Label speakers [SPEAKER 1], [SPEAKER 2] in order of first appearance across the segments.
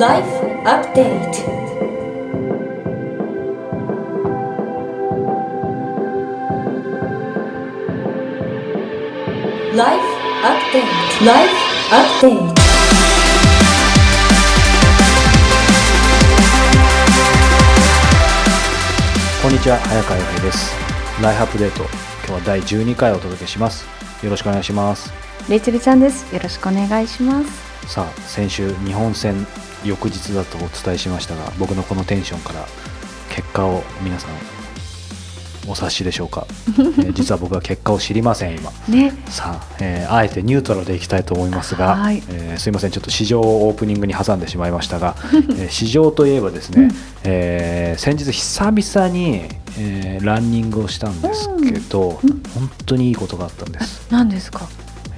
[SPEAKER 1] Life Update ライフアップデートライフアップデート
[SPEAKER 2] こんにちは早川洋平ですライフアップデート今日は第12回をお届けしますよろしくお願いします
[SPEAKER 3] レイチェルちゃんです。よろしくお願いします。
[SPEAKER 2] さあ先週日本戦翌日だとお伝えしましたが僕のこのテンションから結果を皆さんお察しでしょうか、えー実は僕は結果を知りません今。
[SPEAKER 3] ね、
[SPEAKER 2] さあ、えーあえてニュートラルでいきたいと思いますが、
[SPEAKER 3] はい。
[SPEAKER 2] えーすいませんちょっと市場をオープニングに挟んでしまいましたが、えー市場といえばですね、えー先日久々に、えーランニングをしたんですけど、本当にいいことがあったんです、
[SPEAKER 3] 何ですか？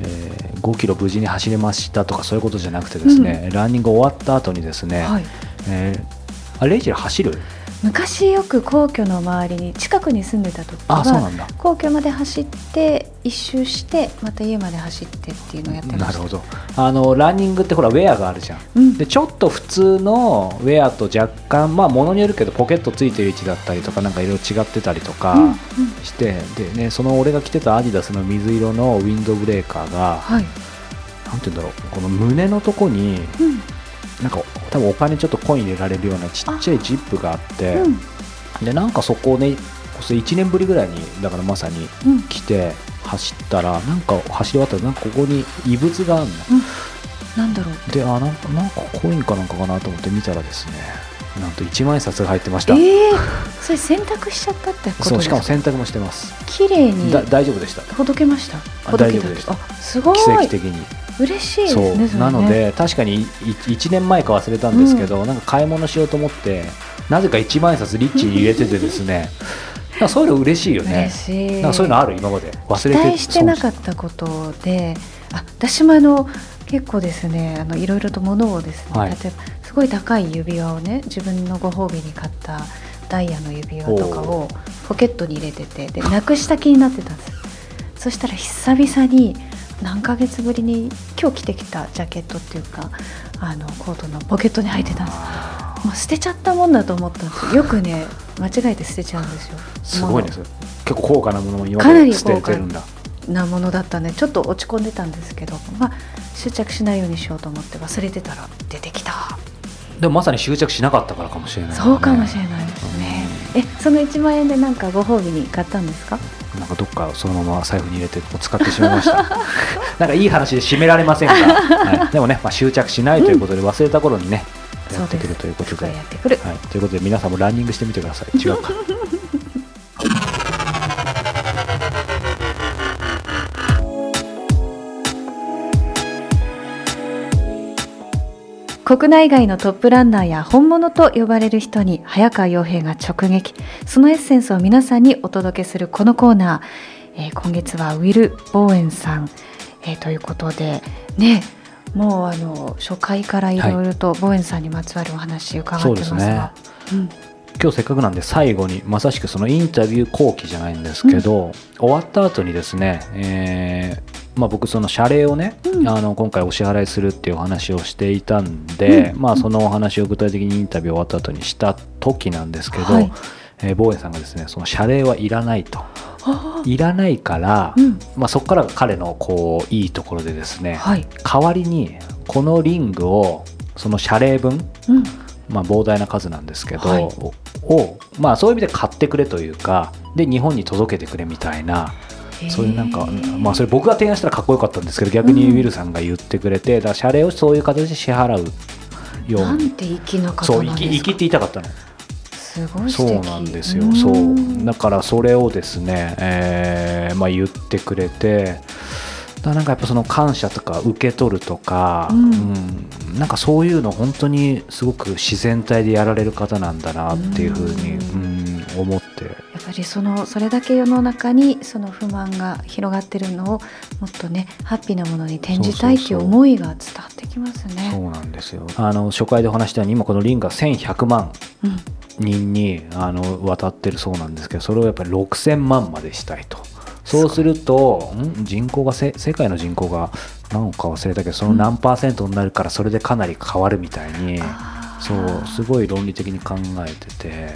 [SPEAKER 2] えー5キロ無事に走れましたとかそういうことじゃなくてですね、ランニング終わった後にですね、
[SPEAKER 3] はい。
[SPEAKER 2] えーあレイジ走る？
[SPEAKER 3] 昔よく皇居の周りに近くに住んでた時は皇居まで走って一周してまた家まで走ってっていうのをやってました。
[SPEAKER 2] なるほど。あのランニングってほらウェアがあるじゃん。
[SPEAKER 3] うん。
[SPEAKER 2] でちょっと普通のウェアと若干まあものによるけどポケットついてる位置だったりとかなんかいろいろ違ってたりとか
[SPEAKER 3] うんうん。
[SPEAKER 2] して、でねその俺が着てたアディダスの水色のウィンドブレーカーが
[SPEAKER 3] はい。
[SPEAKER 2] なんて言うんだろうこの胸のとこに
[SPEAKER 3] うん
[SPEAKER 2] なんか多分お金ちょっとコイン入れられるようなちっちゃいジップがあって
[SPEAKER 3] うん
[SPEAKER 2] でなんかそこをね1年ぶりぐらいにだからまさに
[SPEAKER 3] うん
[SPEAKER 2] 来て走ったらなんか走り終わったらなんかここに異物があるの。
[SPEAKER 3] なんだろう。
[SPEAKER 2] であなんかなんかコインかなんかかなと思って見たらですねなんと1万円札が入ってました、
[SPEAKER 3] ええそれ洗濯しちゃったってこと
[SPEAKER 2] そうし
[SPEAKER 3] か。
[SPEAKER 2] かも洗濯もしてます
[SPEAKER 3] 綺麗に
[SPEAKER 2] だ大丈夫でした
[SPEAKER 3] ほどけました。
[SPEAKER 2] あ
[SPEAKER 3] ほどけた
[SPEAKER 2] 大丈夫でした
[SPEAKER 3] あ、すごい。
[SPEAKER 2] 奇跡的に
[SPEAKER 3] 嬉しいです
[SPEAKER 2] そう。
[SPEAKER 3] ね。それね。
[SPEAKER 2] なの。で確かに1年前か忘れたんですけど、なんか買い物しようと思ってなぜか1万円札リッチに入れててですね。なそういうの嬉しいよね。なんかそういうのある今まで。忘
[SPEAKER 3] 期
[SPEAKER 2] れて
[SPEAKER 3] 待してなかったことであ私もあの結構ですねあのいろいろと物をですね、
[SPEAKER 2] はい。
[SPEAKER 3] 例えばすごい高い指輪をね自分のご褒美に買ったダイヤの指輪とかをポケットに入れててでなくした気になってたんですそしたら久々に何ヶ月ぶりに今日着てきたジャケットっていうかあのコートのポケットに入ってたんです。
[SPEAKER 2] あ
[SPEAKER 3] もう捨てちゃったもんだと思ったんですよよくね間違えて捨てちゃうんですよ。
[SPEAKER 2] ーすごいです結構高価なものも今まで捨ててるんだ。
[SPEAKER 3] なものだったんでちょっと落ち込んでたんですけど、まあ、執着しないようにしようと思って忘れてたら出てきた。
[SPEAKER 2] でもまさに執着しなかったからかもしれない、ね、
[SPEAKER 3] そうかもしれないですね。えその1万円でなんかご褒美に買ったんですか？
[SPEAKER 2] なんかどっかそのまま財布に入れて使ってしまいました。なんかいい話で締められませんが、はい、でもね、まあ、執着しないということで忘れた頃にね、やってくるということで。
[SPEAKER 3] やってくる。
[SPEAKER 2] はい、ということで皆さんもランニングしてみてください。違うか
[SPEAKER 3] 国内外のトップランナーや本物と呼ばれる人に早川洋平が直撃。そのエッセンスを皆さんにお届けするこのコーナー、えー今月はウィル・ボーエンさん、えーということでねもうあの初回からいろいろとボーエンさんにまつわるお話伺ってますが、うん。
[SPEAKER 2] 今日せっかくなんで最後にまさしくそのインタビュー後期じゃないんですけど、終わった後にですね、えーまあ、僕その謝礼をね、
[SPEAKER 3] うん。
[SPEAKER 2] あの今回お支払いするっていうお話をしていたんで、まあ、そのお話を具体的にインタビュー終わった後にした時なんですけど、
[SPEAKER 3] はい。
[SPEAKER 2] えー、ボーエンさんがですねその謝礼はいらないと。
[SPEAKER 3] あ
[SPEAKER 2] いらないから、
[SPEAKER 3] うん。
[SPEAKER 2] まあ、そこからが彼のこういいところでですね、
[SPEAKER 3] はい、
[SPEAKER 2] 代わりにこのリングをその謝礼分
[SPEAKER 3] うん。
[SPEAKER 2] まあ、膨大な数なんですけど、
[SPEAKER 3] はい。
[SPEAKER 2] を、まあ、そういう意味で買ってくれというかで日本に届けてくれみたいなそういうなんか、まあ、それ僕が提案したらかっこよかったんですけど逆にウィルさんが言ってくれて、だ謝礼をそういう形で支払うよう
[SPEAKER 3] なん
[SPEAKER 2] に
[SPEAKER 3] て粋な方
[SPEAKER 2] そう
[SPEAKER 3] なんですか？
[SPEAKER 2] 生き生きって言いたかったの。
[SPEAKER 3] すごい素
[SPEAKER 2] そう
[SPEAKER 3] 敵
[SPEAKER 2] なんですよ。
[SPEAKER 3] ん
[SPEAKER 2] そう。だからそれをですね、えーまあ、言ってくれてだなんかやっぱその感謝とか受け取るとか、
[SPEAKER 3] うん。
[SPEAKER 2] うん。なんかそういうの本当にすごく自然体でやられる方なんだなっていうふうに、うん、思って。
[SPEAKER 3] やっぱりそのそれだけ世の中にその不満が広がってるのをもっとねハッピーなものに転じたいっていう思いが伝わってきます
[SPEAKER 2] そ
[SPEAKER 3] ね。
[SPEAKER 2] うなんですよ。あの初回でお話したように今このリンが1100万
[SPEAKER 3] うん。
[SPEAKER 2] 人にあの渡ってるそうなんですけどそれをやっぱり6000万までしたいと。そうするとん？人口がせ世界の人口が何か忘れたけどその何パーセントになるからそれでかなり変わるみたいに、
[SPEAKER 3] あ
[SPEAKER 2] そうすごい論理的に考えてて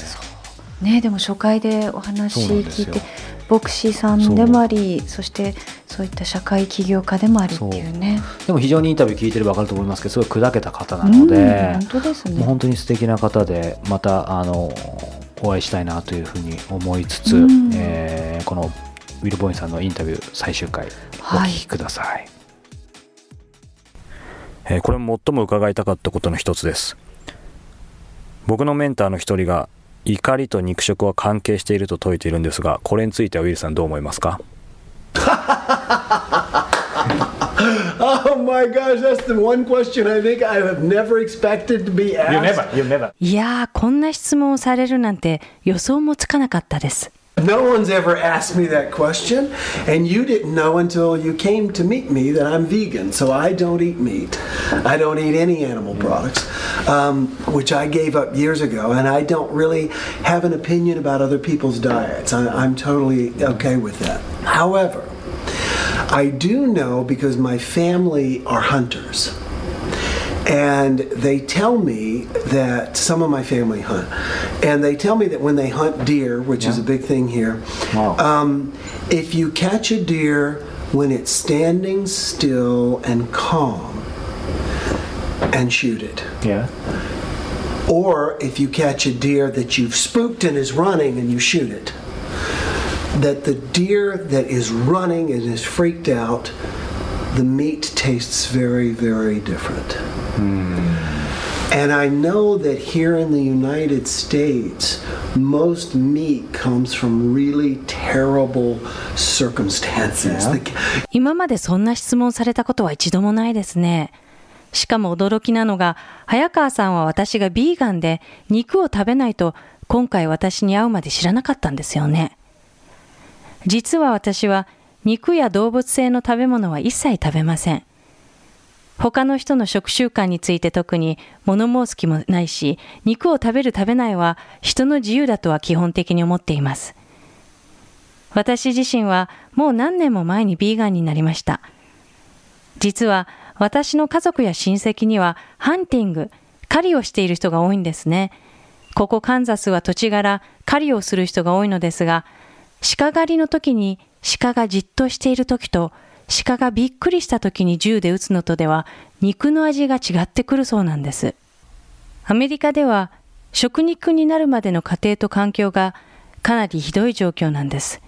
[SPEAKER 3] ねでも初回でお話聞いて牧師さんでもありそしてそういった社会起業家でもありっていうね。
[SPEAKER 2] でも非常にインタビュー聞いてれば分かると思いますけどすごい砕けた方なので、
[SPEAKER 3] うん本当ですね。
[SPEAKER 2] もう本当に素敵な方でまたあのお会いしたいなというふうに思いつつ、
[SPEAKER 3] うん。
[SPEAKER 2] えーこのウィル・ボーインさんのインタビュー最終回お
[SPEAKER 3] はい。
[SPEAKER 2] 聞きください、えーこれも最も伺いたかったことの一つです。僕のメンターの一人が怒りと肉食は関係していると説いているんですがこれについてウィルさんどう思いますか？
[SPEAKER 4] いや、こんな質問をされるなんて予想もつかなかったです。
[SPEAKER 5] No one's ever asked me that question, and you didn't know until you came to meet me that I'm vegan, so I don't eat meat. I don't eat any animal products, um, which I gave up years ago, and I don't really have an opinion about other people's diets. I, I'm totally okay with that. However, I do know because my family are hunters. And they tell me that some of my family hunt. And they tell me that when they hunt deer, which is a big thing here,
[SPEAKER 2] Wow.
[SPEAKER 5] um, if you catch a deer when it's standing still and calm, and shoot it.
[SPEAKER 2] yeah
[SPEAKER 5] Or if you catch a deer that you've spooked and is running and you shoot it, that the deer that is running and is freaked out, the meat tastes very, very different. And I know that here in the United States, most meat comes from really terrible circumstances.
[SPEAKER 4] 今までそんな質問されたことは一度もないですね。しかも驚きなのが、早川さんは私がビーガンで肉を食べないと今回私に会うまで知らなかったんですよね。実は私は肉や動物性の食べ物は一切食べません。他の人の食習慣について特に物申す気もないし、肉を食べる食べないは人の自由だとは基本的に思っています。私自身はもう何年も前にビーガンになりました。実は私の家族や親戚にはハンティング、狩りをしている人が多いんですね。ここカンザスは土地柄狩りをする人が多いのですが、鹿狩りの時に鹿がじっとしている時と鹿がびっくりした時に銃で撃つのとでは肉の味が違ってくるそうなんです。アメリカでは食肉になるまでの過程と環境がかなりひどい状況なんです。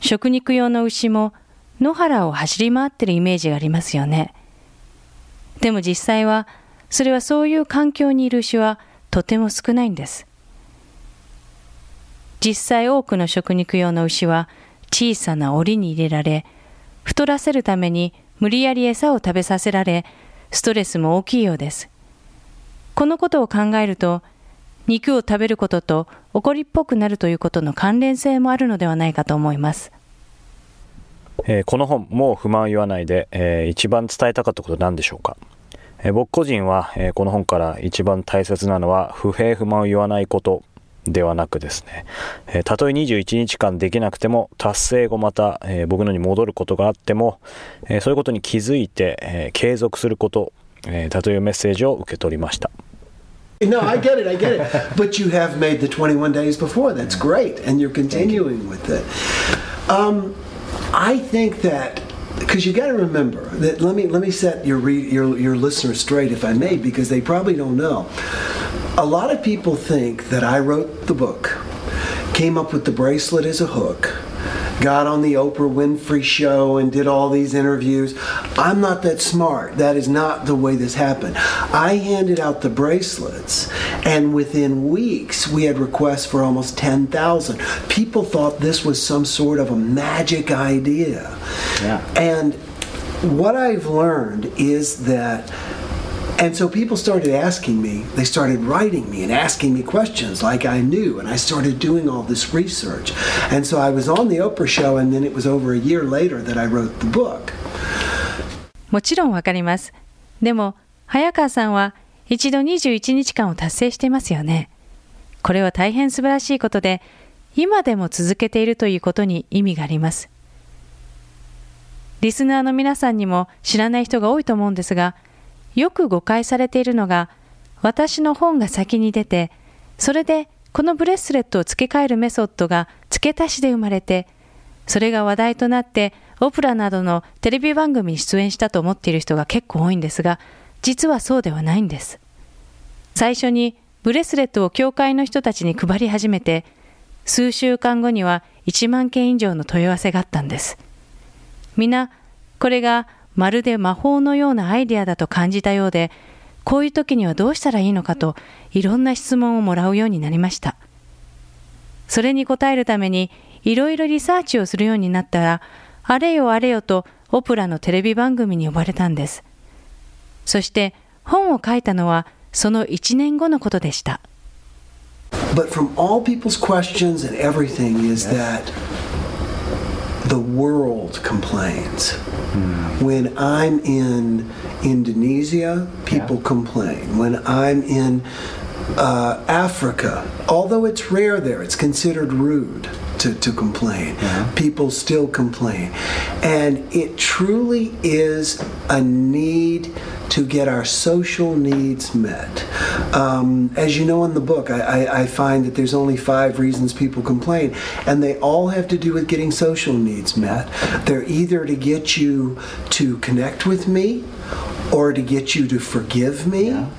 [SPEAKER 4] 食肉用の牛も野原を走り回ってるイメージがありますよね。でも実際は、それはそういう環境にいる牛はとても少ないんです。実際多くの食肉用の牛は小さな檻に入れられ、太らせるために無理やり餌を食べさせられ、ストレスも大きいようです。このことを考えると、肉を食べることと怒りっぽくなるということの関連性もあるのではないかと思います。
[SPEAKER 2] えーこの本「もう不満を言わないで」えー一番伝えたかったことは何でしょうか、えー僕個人は、えーこの本から一番大切なのは不平不満を言わないことではなくですね、えーたとえ21日間できなくても達成後また、えー僕のに戻ることがあっても、えーそういうことに気づいて、えー継続すること、えーだというメッセージを受け取りました。
[SPEAKER 5] No, I get it, I get it. But you have made the 21 days before. That's great. And you're continuing with it. Um, I think that because you got to remember that let me let me set your, re, your your listeners straight if I may because they probably don't know. A lot of people think that I wrote the book, came up with the bracelet as a hook, got on the Oprah Winfrey show and did all these interviews. I'm not that smart. That is not the way this happened. I handed out the bracelets, and within weeks, we had requests for almost 10,000. People thought this was some sort of a magic idea.
[SPEAKER 2] Yeah.
[SPEAKER 5] And what I've learned is that and so people started asking me, they started writing me and asking me questions like I knew, and I started doing all this research. And so I was on the Oprah show, and then it was over a year later that I wrote the book.
[SPEAKER 4] もちろんわかります。でも、早川さんは一度21日間を達成していますよね。これは大変素晴らしいことで、今でも続けているということに意味があります。リスナーの皆さんにも知らない人が多いと思うんですが、よく誤解されているのが、私の本が先に出て、それでこのブレスレットを付け替えるメソッドが付け足しで生まれて、それが話題となってオプラなどのテレビ番組に出演したと思っている人が結構多いんですが、実はそうではないんです。最初にブレスレットを教会の人たちに配り始めて、数週間後には1万件以上の問い合わせがあったんです。皆、これがまるで魔法のようなアイデアだと感じたようで、こういう時にはどうしたらいいのかといろんな質問をもらうようになりました。それに答えるためにいろいろリサーチをするようになったら、あれよあれよとオプラのテレビ番組に呼ばれたんです。そして本を書いたのはその1年後のことでした。
[SPEAKER 5] But from all people's questions and everything is that the world complains. Mm. When I'm in Indonesia, people yeah. complain. When I'm in uh, Africa, although it's rare there, it's considered rude to, to complain. Yeah. People still complain. And it truly is a need to get our social needs met. Um, as you know in the book, I, I, I, find that there's only five reasons people complain, and they all have to do with getting social needs met. They're either to get you to connect with me, or to get you to forgive me. Yeah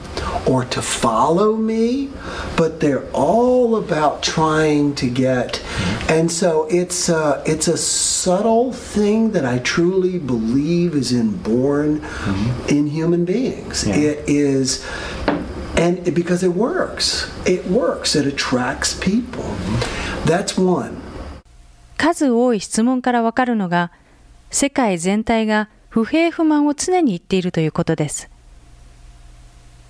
[SPEAKER 5] or to follow me, but they're all about trying to get. And so it's a, it's a subtle thing that I truly believe is inborn mm-hmm. in human beings. Yeah. It is and because it works. It works. It attracts people. That's one.
[SPEAKER 4] 数多い質問からわかるのが、世界全体が 不平不満を常に言っているということです。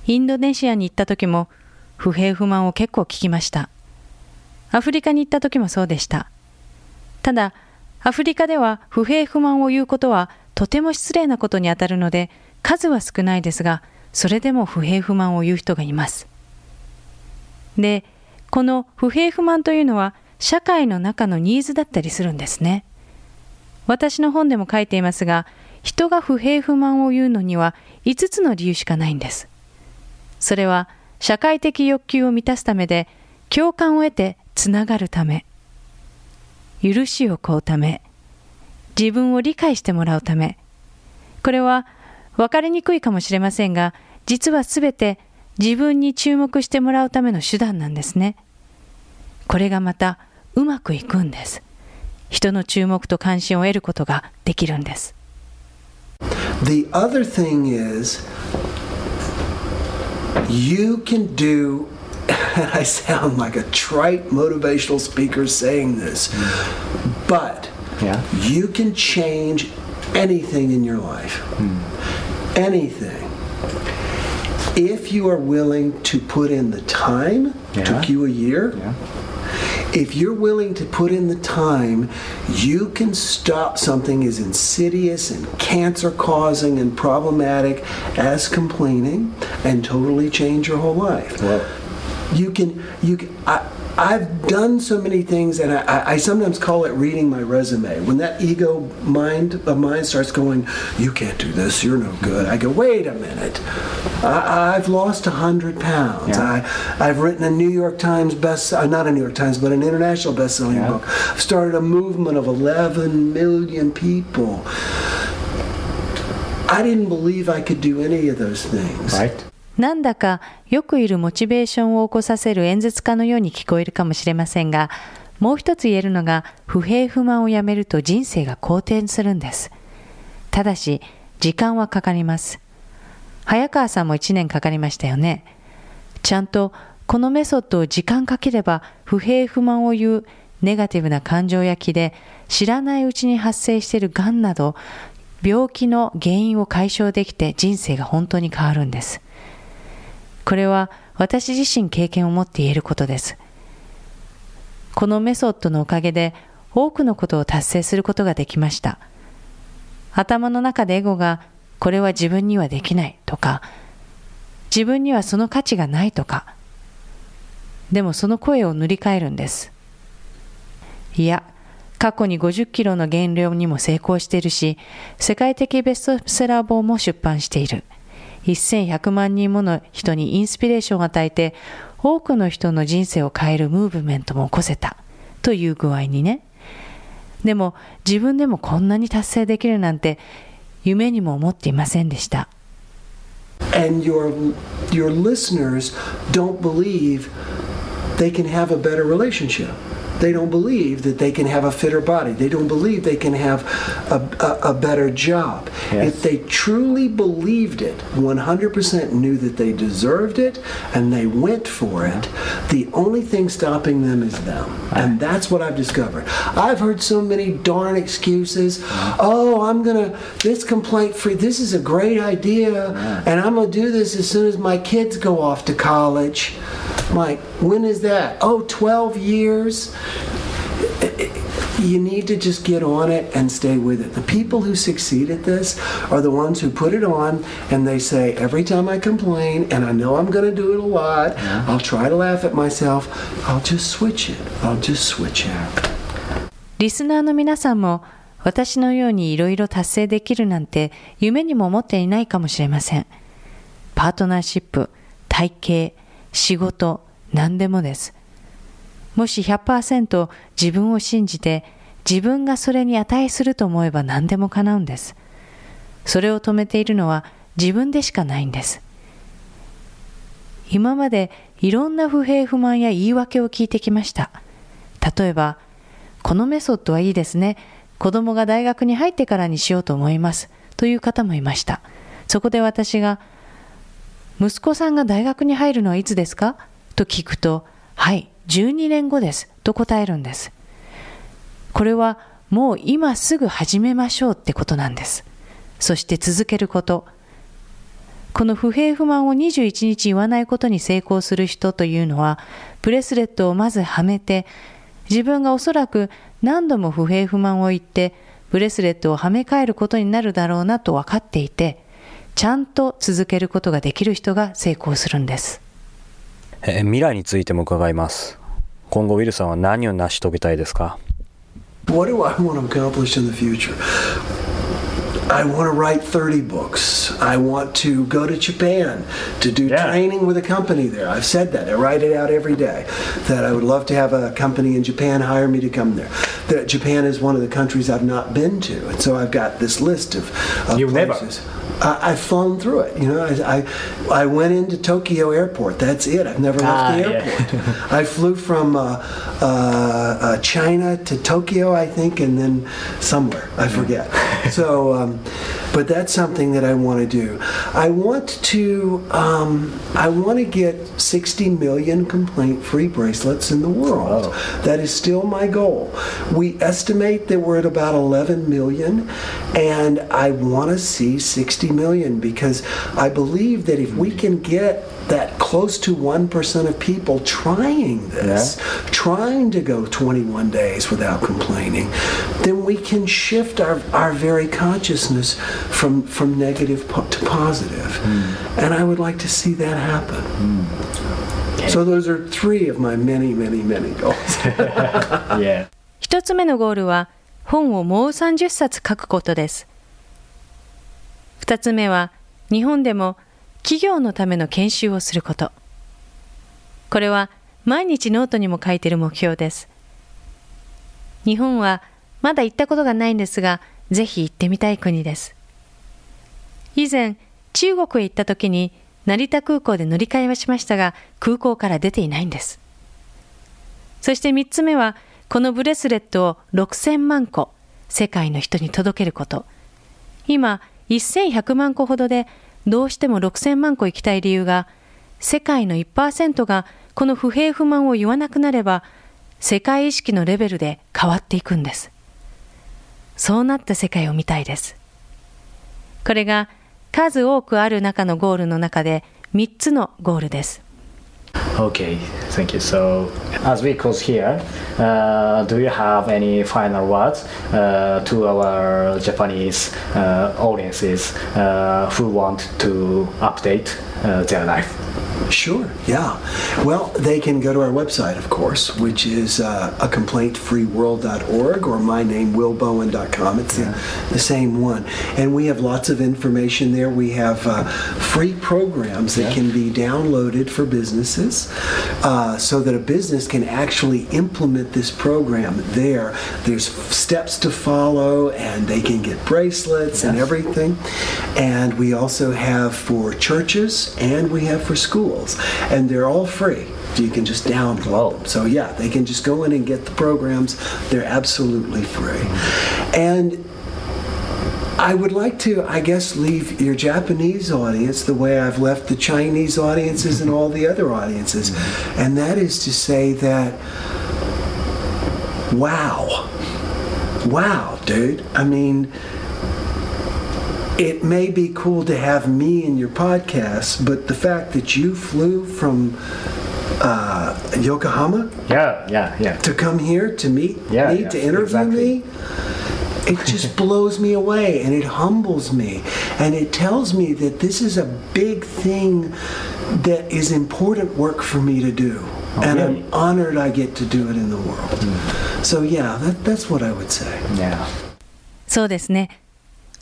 [SPEAKER 4] インドネシアに行った時も不平不満を結構聞きました。アフリカに行った時もそうでした。ただ、アフリカでは不平不満を言うことはとても失礼なことにあたるので、数は少ないですが、それでも不平不満を言う人がいます。で、この不平不満というのは社会の中のニーズだったりするんですね。私の本でも書いていますが、人が不平不満を言うのには5つの理由しかないんです。それは社会的欲求を満たすためで、共感を得てつながるため、許しを請うため、自分を理解してもらうため、これは分かりにくいかもしれませんが、実はすべて自分に注目してもらうための手段なんですね。これがまたうまくいくんです。人の注目と関心を得ることができるんです。
[SPEAKER 5] The other thing is you can do and I sound like a trite motivational speaker saying this, but yeah. you can change anything in your life. Hmm. Anything. If you are willing to put in the time, yeah. took you a year. Yeah. If you're willing to put in the time, you can stop something as insidious and cancer causing and problematic as complaining and totally change your whole life. Well, you can, you can, I, I've done so many things, and I, I, sometimes call it reading my resume. When that ego mind of mine starts going, "You can't do this. You're no good," I go, "Wait a minute. I, have lost hundred pounds. Yeah. I, have written a New York Times best, uh, not a New York Times, but an international best-selling yeah. book. I've started a movement of 11 million people. I didn't believe I could do any of those things.
[SPEAKER 2] Right.
[SPEAKER 4] なんだかよくいるモチベーションを起こさせる演説家のように聞こえるかもしれませんが、もう一つ言えるのが不平不満をやめると人生が好転するんです。ただし、時間はかかります。早川さんも1年かかりましたよね。ちゃんとこのメソッドを時間かければ不平不満を言うネガティブな感情や気で知らないうちに発生している癌など病気の原因を解消できて人生が本当に変わるんです。これは私自身経験を持って言えることです。このメソッドのおかげで多くのことを達成することができました。頭の中でエゴがこれは自分にはできないとか、自分にはその価値がないとか、でもその声を塗り替えるんです。いや、過去に50キロの減量にも成功しているし、世界的ベストセラー本も出版している。1100万人もの人にインスピレーションを与えて、多くの人の人生を変えるムーブメントも起こせた。という具合にね。でも自分でもこんなに達成できるなんて夢にも思っていませんでした。
[SPEAKER 5] and your your listeners don't believe they can have a better relationship. They don't believe that they can have a fitter body. They don't believe they can have a, a, a better job.
[SPEAKER 2] Yes.
[SPEAKER 5] If they truly believed it, 100% knew that they deserved it, and they went for it, the only thing stopping them is them. And that's what I've discovered. I've heard so many darn excuses. Oh, I'm going to, this complaint free, this is a great idea, and I'm going to do this as soon as my kids go off to college. Mike, when is that? Oh, 12 years? You need to just get on it and stay with it. The people who succeed at this are the ones who put it on and they say, every time I complain, and I know I'm going to do it a lot, I'll try to laugh at myself, I'll just switch it. I'll just switch it.
[SPEAKER 4] リスナーの皆さんも私のようにいろいろ達成できるなんて夢にも思っていないかもしれません。パートナーシップ、体型、仕事、何でもです。もし100%自分を信じて自分がそれに値すると思えば何でも叶うんです。それを止めているのは自分でしかないんです。今までいろんな不平不満や言い訳を聞いてきました。例えば、このメソッドはいいですね。子供が大学に入ってからにしようと思います。という方もいました。そこで私が、息子さんが大学に入るのはいつですか？と聞くと、はい、12年後です。と答えるんです。これはもう今すぐ始めましょうってことなんです。そして続けること。この不平不満を21日言わないことに成功する人というのは、ブレスレットをまずはめて、自分がおそらく何度も不平不満を言って、ブレスレットをはめ替えることになるだろうなと分かっていて、ちゃんと続けることができる人が成功するんです。
[SPEAKER 2] え未来についても伺います今後ウィルさんは何を成し遂げたいですか
[SPEAKER 5] What do I want to accomplish in the future? I want to write 30 books. I want to go to Japan to do
[SPEAKER 2] Yeah.
[SPEAKER 5] training with a company there. I've said that. I write it out every day. That I would love to have a company in Japan hire me to come there. That Japan is one of the countries I've not been to, and so I've got this list of, of
[SPEAKER 2] You've never?
[SPEAKER 5] I, I've flown through it. You know, I, I I went into Tokyo Airport. That's it. I've never left
[SPEAKER 2] Ah,
[SPEAKER 5] the
[SPEAKER 2] yeah.
[SPEAKER 5] airport. I flew from uh, uh, uh, China to Tokyo, I think, and then somewhere I forget. so, um, but that's something that I want to do. I want to. Um, I want to get 60 million complaint-free bracelets in the world. That is still my goal. We estimate that we're at about 11 million, and I want to see 60 million because I believe that if we can get that close to 1% of people trying this, trying to go 21 days without complaining, then we can shift our, our very consciousness from, from negative po- to positive. And I would like to see that happen. So those are three of my many, many, many goals.
[SPEAKER 2] Yeah.
[SPEAKER 4] 一つ目のゴールは本をもう30冊書くことです。二つ目は日本でも企業のための研修をすること。これは毎日ノートにも書いている目標です。日本はまだ行ったことがないんですが、ぜひ行ってみたい国です。以前、中国へ行った時に成田空港で乗り換えはしましたが、空港から出ていないんです。そして三つ目は、このブレスレットを6000万個、世界の人に届けること。今、1100万個ほどで、どうしても6000万個行きたい理由が、世界の1%がこの不平不満を言わなくなれば、世界意識のレベルで変わっていくんです。そうなった世界を見たいです。これが数多くある中のゴールの中で3つのゴールです。
[SPEAKER 6] Okay, thank you. So, as we close here, uh, do you have any final words uh, to our Japanese uh, audiences uh, who want to update uh, their life?
[SPEAKER 5] Sure, yeah. Well, they can go to our website, of course, which is uh, a complaintfreeworld.org or mynamewillbowen.com. It's the, the same one. And we have lots of information there. We have uh, free programs that can be downloaded for businesses uh, so that a business can actually implement this program there. There's steps to follow, and they can get bracelets and everything. And we also have for churches and we have for schools. And they're all free. You can just download them. So, yeah, they can just go in and get the programs. They're absolutely free. And I would like to, I guess, leave your Japanese audience the way I've left the Chinese audiences and all the other audiences. And that is to say that, wow. Wow, dude. I mean, it may be cool to have me in your podcast, but the fact that you flew from uh, Yokohama
[SPEAKER 6] Yeah, yeah, yeah.
[SPEAKER 5] to come here to meet
[SPEAKER 6] Yeah,
[SPEAKER 5] me,
[SPEAKER 6] yeah,
[SPEAKER 5] to interview
[SPEAKER 6] exactly.
[SPEAKER 5] me, it just blows me away and it humbles me. And it tells me that this is a big thing that is important work for me to do. and
[SPEAKER 6] really?
[SPEAKER 5] I'm honored I get to do it in the world. So, yeah, that, that's what I would say.
[SPEAKER 6] Yeah.
[SPEAKER 4] そうですね。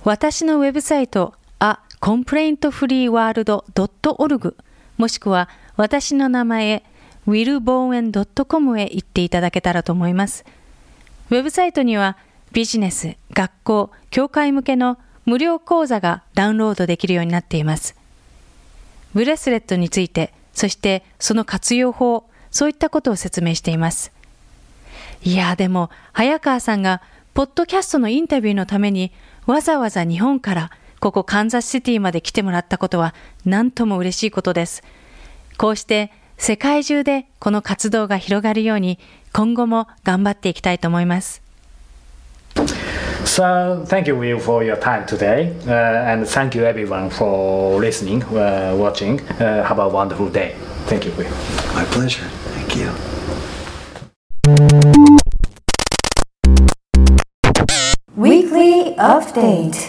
[SPEAKER 4] 私のウェブサイト、a complaintfreeworld.org もしくは私の名前、willbowen.com へ行っていただけたらと思います。ウェブサイトにはビジネス、学校、教会向けの無料講座がダウンロードできるようになっています。ブレスレットについて、そしてその活用法、そういったことを説明しています。いやでも、早川さんが、ポッドキャストのインタビューのために、わざわざ日本から、ここカンザスシティまで来てもらったことは、なんとも嬉しいことです。こうして、世界中でこの活動が広がるように、今後も頑張っていきたいと思います。
[SPEAKER 6] So thank you, Will, for your time today, uh, and thank you everyone for listening, uh, watching. Uh, have a wonderful day. Thank you, Will.
[SPEAKER 5] My pleasure. Thank you.
[SPEAKER 1] Update.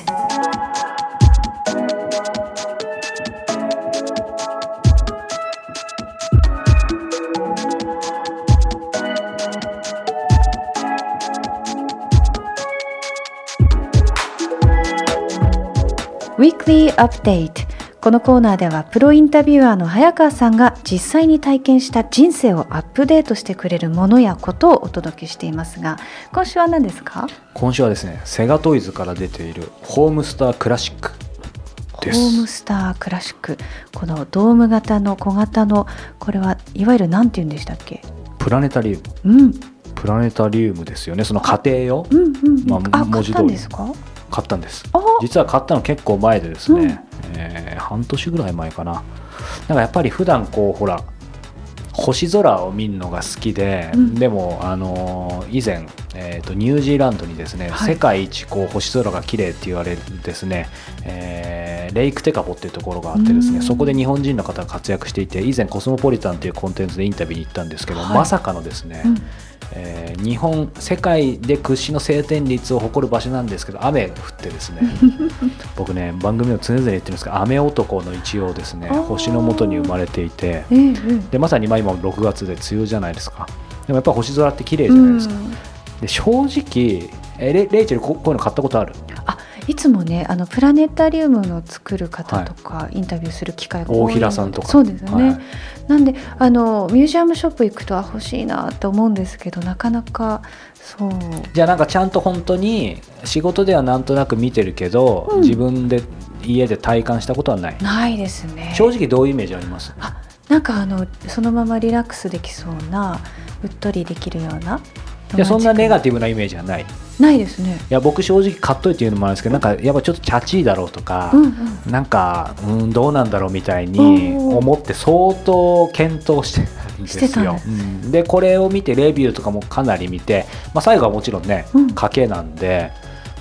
[SPEAKER 3] Weekly Update このコーナーではプロインタビュアーの早川さんが実際に体験した人生をアップデートしてくれるものやことをお届けしていますが今週は何ですか？
[SPEAKER 2] 今週はですねセガトイズから出ているホームスタークラシックで
[SPEAKER 3] ホーム
[SPEAKER 2] す
[SPEAKER 3] スタークラシック。このドーム型の小型のこれはいわゆる何て言うんでしたっけ？
[SPEAKER 2] プラネタリウム。
[SPEAKER 3] うん。
[SPEAKER 2] プラネタリウムですよね。その家庭用
[SPEAKER 3] うんうんうん、
[SPEAKER 2] まあ
[SPEAKER 3] あ買った
[SPEAKER 2] 文字通り。
[SPEAKER 3] んですか
[SPEAKER 2] 買ったんです。
[SPEAKER 3] あ。
[SPEAKER 2] 実は買ったの結構前でですね、えー半年ぐらい前かな。なんかやっぱり普段こうほら星空を見るのが好きで、
[SPEAKER 3] うん。
[SPEAKER 2] でも、あのー以前、えーとニュージーランドにですね、
[SPEAKER 3] はい。
[SPEAKER 2] 世界一こう星空が綺麗って言われるですね、えーレイクテカポっていうところがあってです
[SPEAKER 3] うん。
[SPEAKER 2] ねそこで日本人の方が活躍していて以前コスモポリタンというコンテンツでインタビューに行ったんですけど、
[SPEAKER 3] はい。
[SPEAKER 2] まさかのですね、
[SPEAKER 3] うん
[SPEAKER 2] えー日本世界で屈指の晴天率を誇る場所なんですけど雨が降ってですね 僕ね番組でも常々言ってるんですが雨男の一応ですね星の下に生まれていて
[SPEAKER 3] えええ
[SPEAKER 2] でまさにまあ今6月で梅雨じゃないですか。でもやっぱ星空って綺麗じゃないですか、
[SPEAKER 3] うん。
[SPEAKER 2] で正直えレレイチェルここういうの買ったことある？
[SPEAKER 3] あいつもねあのプラネタリウムの作る方とか、インタビューする機会が多い
[SPEAKER 2] 大平さんとか。
[SPEAKER 3] そうですよね、
[SPEAKER 2] はい。
[SPEAKER 3] なんであのミュージアムショップ行くとあ欲しいなと思うんですけどなかなかそう。
[SPEAKER 2] じゃあなんかちゃんと本当に仕事ではなんとなく見てるけど、
[SPEAKER 3] うん。
[SPEAKER 2] 自分で家で体感したことはない。
[SPEAKER 3] ないですね。
[SPEAKER 2] 正直どういうイメージあります？
[SPEAKER 3] あなんかあのそのままリラックスできそうなうっとりできるようない
[SPEAKER 2] やそんなネガ
[SPEAKER 3] テ
[SPEAKER 2] ティブなイメージはないい
[SPEAKER 3] ないですね。
[SPEAKER 2] や僕正直買っといて言うのもあるんですけどなんかやっぱちょっとチャチーだろうとか、
[SPEAKER 3] うんうん。
[SPEAKER 2] なんか、うん、どうなんだろうみたいに思って相当検討してたんですよ。うん。でこれを見てレビューとかもかなり見て、まあ、最後はもちろんね
[SPEAKER 3] うん。
[SPEAKER 2] 賭けなんで、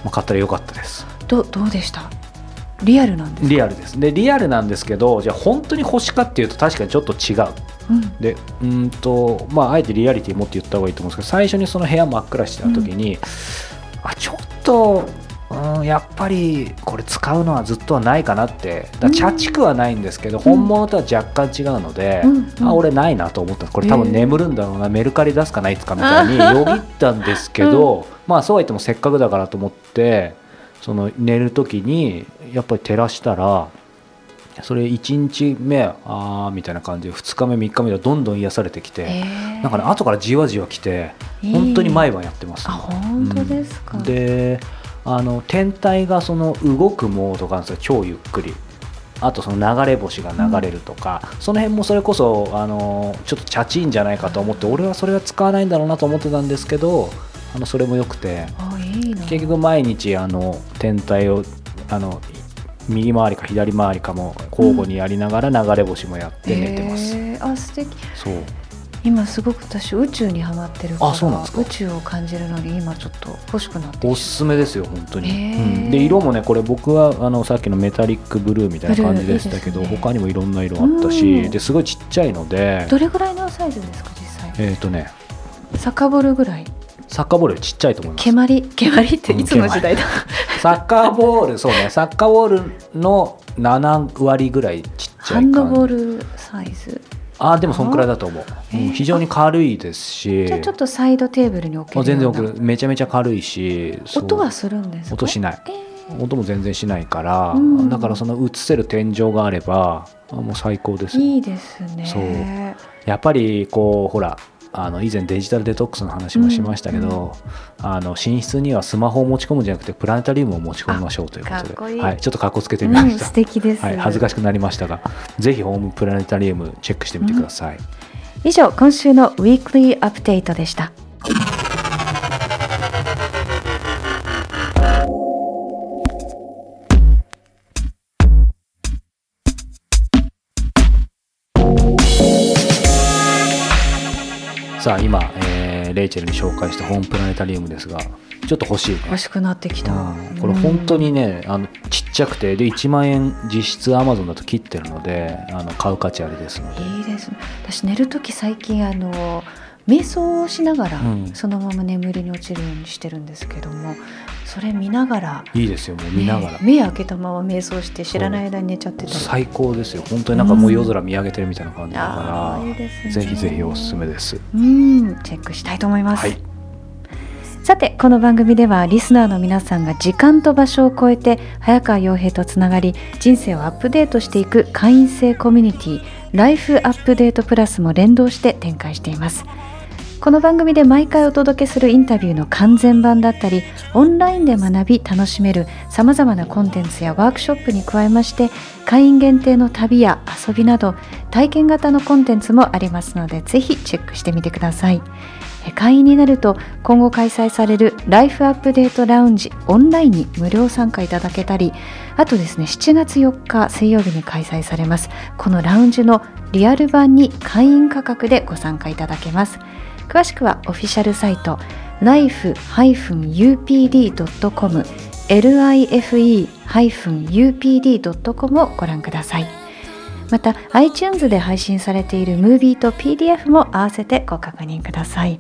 [SPEAKER 2] まあ、買ったらよかったです。
[SPEAKER 3] どどうでした？リアルなんですか？
[SPEAKER 2] リアルです。でリアルなんですけどじゃあ本当に星かっていうと確かにちょっと違う。
[SPEAKER 3] うん。
[SPEAKER 2] でうーんとまああえてリアリティ持って言った方がいいと思うんですけど最初にその部屋真っ暗してた時に、あちょっとううんやっぱりこれ使うのはずっとはないかなって。だ茶畜はないんですけど、本物とは若干違うので、
[SPEAKER 3] うんうん。
[SPEAKER 2] あ俺ないなと思った。これ多分眠るんだろうな、メルカリ出すかないつかみたいに よぎったんですけど、まあそうは言ってもせっかくだからと思ってその寝る時にやっぱり照らしたらそれ1日目あーみたいな感じで2日目3日目でどんどん癒されてきて、
[SPEAKER 3] へー。
[SPEAKER 2] なんかね後からじわじわ来て本当に毎晩やってます、
[SPEAKER 3] あ本当ですか、
[SPEAKER 2] うん。であの天体がその動くモードがあるんですよ。超ゆっくり。あとその流れ星が流れるとか、その辺もそれこそあのちょっとチャチいんじゃないかと思って俺はそれは使わないんだろうなと思ってたんですけどあのそれもよくて。結局毎日あの天体をあの右回りか左回りかも交互にやりながら流れ星もやって寝てます、
[SPEAKER 3] へー。あ素敵。
[SPEAKER 2] そう。
[SPEAKER 3] 今すごく私宇宙にハマってるから
[SPEAKER 2] あそうなんですか？
[SPEAKER 3] 宇宙を感じるのに今ちょっと欲しくなって
[SPEAKER 2] おすすめですよ本当に、
[SPEAKER 3] へー。
[SPEAKER 2] うん。で色もねこれ僕はあのさっきのメタリックブルーみたいな感じでしたけど
[SPEAKER 3] いいね
[SPEAKER 2] 他にもいろんな色あったし、
[SPEAKER 3] うん。
[SPEAKER 2] ですごいちっちゃいので。
[SPEAKER 3] どれぐらいのサイズですか実際？
[SPEAKER 2] えっ、とね。
[SPEAKER 3] サッカーボールぐらい？
[SPEAKER 2] サッカーボールよりちっちゃいと思います。
[SPEAKER 3] 蹴鞠？蹴鞠っていつの時代だ、
[SPEAKER 2] サッカーボールそうね。サッカーボールの7割ぐらいちっちゃ
[SPEAKER 3] ハンドボールサイズ？
[SPEAKER 2] あーでもそんくらいだと思う、
[SPEAKER 3] へー？
[SPEAKER 2] うん非常に軽いですし。
[SPEAKER 3] じゃあちょっとサイドテーブルに置け
[SPEAKER 2] あ
[SPEAKER 3] る
[SPEAKER 2] 全然置ける。めちゃめちゃ軽いし
[SPEAKER 3] 音はするんですか？
[SPEAKER 2] 音しない。
[SPEAKER 3] えー。
[SPEAKER 2] 音も全然しないから、
[SPEAKER 3] うん。
[SPEAKER 2] だからその映せる天井があればあもう最高です。よ
[SPEAKER 3] いいですね。
[SPEAKER 2] そう。やっぱりこうほらあの以前デジタルデトックスの話もしましたけど、あの寝室にはスマホを持ち込むんじゃなくてプラネタリウムを持ち込みましょうということで。はい、ちょっとかっこつけてみ
[SPEAKER 3] うん、
[SPEAKER 2] ました、
[SPEAKER 3] 素敵です、
[SPEAKER 2] はい、恥ずかしくなりましたがぜひホームプラネタリウムチェックしてみてください、
[SPEAKER 3] 以上今週のウィークリーアップデートでした
[SPEAKER 2] さあ今、えーレイチェルに紹介したホームプラネタリウムですがちょっと欲しいね。
[SPEAKER 3] 欲しくなってきた、
[SPEAKER 2] うん。これ本当にねあのちっちゃくてで1万円実質アマゾンだと切ってるのであの買う価値ありですので。
[SPEAKER 3] いいですね。私寝る時最近あの瞑想をしながら、
[SPEAKER 2] うん。
[SPEAKER 3] そのまま眠りに落ちるようにしてるんですけどもそれ見ながら。
[SPEAKER 2] いいですよもう見ながら、
[SPEAKER 3] ね目開けたまま瞑想して知らない間に寝ちゃってたり。
[SPEAKER 2] 最高ですよ本当になんかもう夜空見上げてるみたいな感じだから、
[SPEAKER 3] いいですね。
[SPEAKER 2] ぜひぜひおすすめです。
[SPEAKER 3] うんチェックしたいと思います、
[SPEAKER 2] はい。
[SPEAKER 3] さてこの番組ではリスナーの皆さんが時間と場所を超えて早川洋平とつながり人生をアップデートしていく会員制コミュニティライフアップデートプラスも連動して展開していますこの番組で毎回お届けするインタビューの完全版だったりオンラインで学び楽しめるさまざまなコンテンツやワークショップに加えまして会員限定の旅や遊びなど体験型のコンテンツもありますのでぜひチェックしてみてください。会員になると今後開催されるライフアップデートラウンジオンラインに無料参加いただけたりあとですね7月4日水曜日に開催されますこのラウンジのリアル版に会員価格でご参加いただけます。詳しくはオフィシャルサイト life-upd.com life-upd.com をご覧ください。また iTunes で配信されているムービーと PDF も合わせてご確認ください。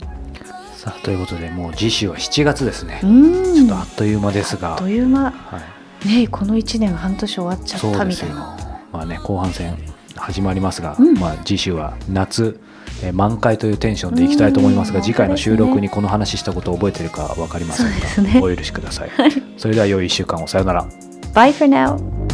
[SPEAKER 2] さあということでもう次週は7月ですね。
[SPEAKER 3] う、ん。
[SPEAKER 2] ちょっとあっという間ですが。
[SPEAKER 3] あっという間。
[SPEAKER 2] はい、
[SPEAKER 3] ねこの1年半年終わっちゃったみたいな。
[SPEAKER 2] まあね後半戦始まりますが、
[SPEAKER 3] うん。
[SPEAKER 2] まあ次週は夏えー満開というテンションでいきたいと思いますが
[SPEAKER 3] うん。
[SPEAKER 2] 次回の収録にこの話したことを覚えてるかわかりませんが、お許しください、それでは良い1週間をさよなら。
[SPEAKER 3] Bye for now